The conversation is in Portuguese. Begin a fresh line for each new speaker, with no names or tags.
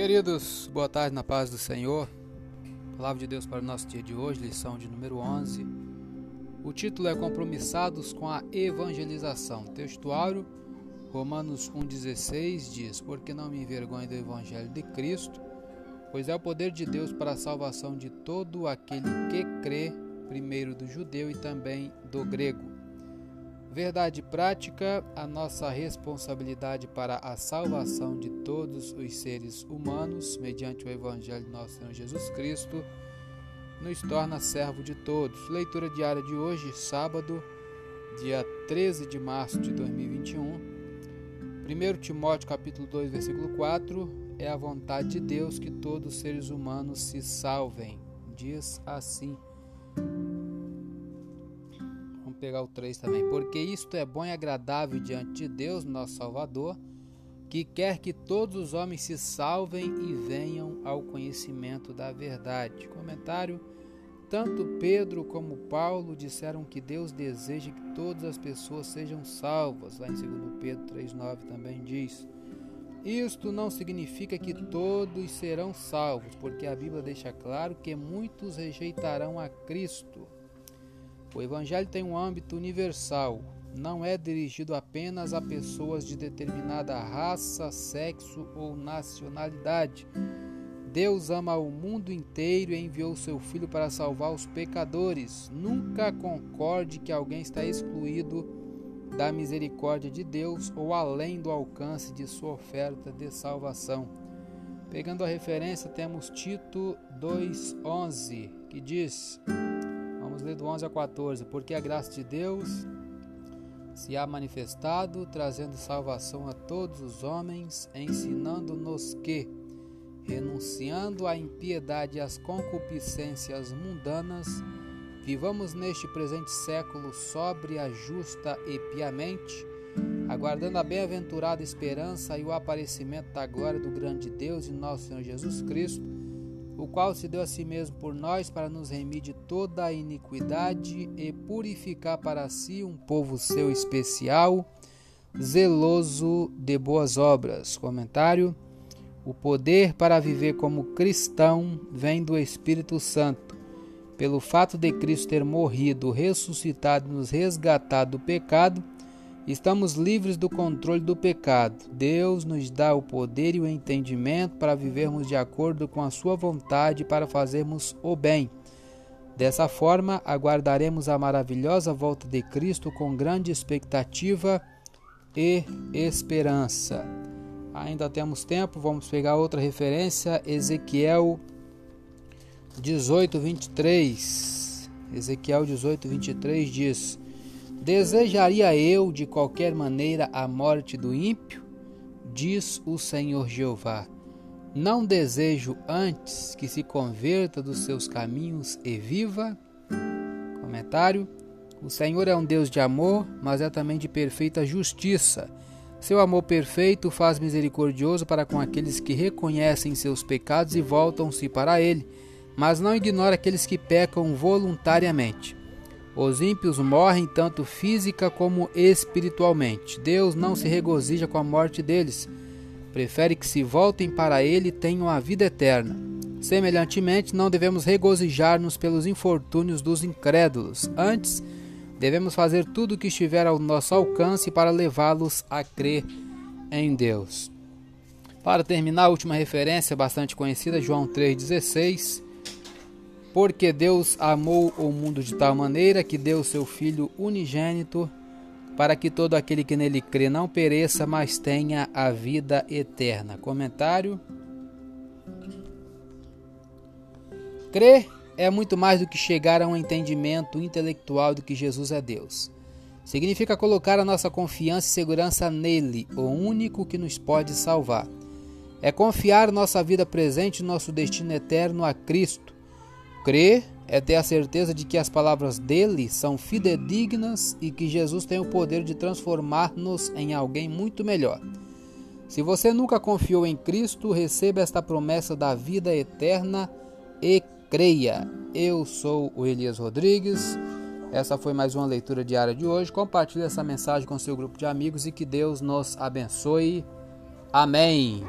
Queridos, boa tarde na paz do Senhor. Palavra de Deus para o nosso dia de hoje, lição de número 11. O título é Compromissados com a Evangelização. Textuário, Romanos 1,16 diz: Porque não me envergonho do Evangelho de Cristo, pois é o poder de Deus para a salvação de todo aquele que crê, primeiro do judeu e também do grego. Verdade prática, a nossa responsabilidade para a salvação de todos os seres humanos, mediante o Evangelho de nosso Senhor Jesus Cristo, nos torna servo de todos. Leitura diária de hoje, sábado, dia 13 de março de 2021. 1 Timóteo capítulo 2, versículo 4, é a vontade de Deus que todos os seres humanos se salvem. Diz assim: pegar o 3 também. Porque isto é bom e agradável diante de Deus, nosso Salvador, que quer que todos os homens se salvem e venham ao conhecimento da verdade. Comentário: Tanto Pedro como Paulo disseram que Deus deseja que todas as pessoas sejam salvas. Lá em 2 Pedro 3,9 também diz. Isto não significa que todos serão salvos, porque a Bíblia deixa claro que muitos rejeitarão a Cristo. O Evangelho tem um âmbito universal, não é dirigido apenas a pessoas de determinada raça, sexo ou nacionalidade. Deus ama o mundo inteiro e enviou seu Filho para salvar os pecadores. Nunca concorde que alguém está excluído da misericórdia de Deus ou além do alcance de sua oferta de salvação. Pegando a referência, temos Tito 2,11, que diz. Do 11 a 14. Porque a graça de Deus se há manifestado, trazendo salvação a todos os homens, ensinando-nos que, renunciando à impiedade e às concupiscências mundanas, vivamos neste presente século sóbria, justa e piamente, aguardando a bem-aventurada esperança e o aparecimento da glória do grande Deus e nosso Senhor Jesus Cristo o qual se deu a si mesmo por nós para nos remir de toda a iniquidade e purificar para si um povo seu especial, zeloso de boas obras. Comentário: O poder para viver como cristão vem do Espírito Santo. Pelo fato de Cristo ter morrido, ressuscitado e nos resgatado do pecado, Estamos livres do controle do pecado. Deus nos dá o poder e o entendimento para vivermos de acordo com a Sua vontade para fazermos o bem. Dessa forma, aguardaremos a maravilhosa volta de Cristo com grande expectativa e esperança. Ainda temos tempo, vamos pegar outra referência, Ezequiel 18, 23. Ezequiel 18, 23 diz. Desejaria eu de qualquer maneira a morte do ímpio? Diz o Senhor Jeová. Não desejo antes que se converta dos seus caminhos e viva? Comentário: O Senhor é um Deus de amor, mas é também de perfeita justiça. Seu amor perfeito faz misericordioso para com aqueles que reconhecem seus pecados e voltam-se para Ele, mas não ignora aqueles que pecam voluntariamente. Os ímpios morrem tanto física como espiritualmente. Deus não se regozija com a morte deles. Prefere que se voltem para Ele e tenham a vida eterna. Semelhantemente, não devemos regozijar-nos pelos infortúnios dos incrédulos. Antes, devemos fazer tudo o que estiver ao nosso alcance para levá-los a crer em Deus. Para terminar, a última referência bastante conhecida, João 3,16 porque Deus amou o mundo de tal maneira que deu seu Filho unigênito, para que todo aquele que nele crê não pereça, mas tenha a vida eterna. Comentário: Crer é muito mais do que chegar a um entendimento intelectual de que Jesus é Deus. Significa colocar a nossa confiança e segurança nele, o único que nos pode salvar. É confiar nossa vida presente e nosso destino eterno a Cristo Crer é ter a certeza de que as palavras dele são fidedignas e que Jesus tem o poder de transformar-nos em alguém muito melhor. Se você nunca confiou em Cristo, receba esta promessa da vida eterna e creia. Eu sou o Elias Rodrigues. Essa foi mais uma leitura diária de hoje. Compartilhe essa mensagem com seu grupo de amigos e que Deus nos abençoe. Amém.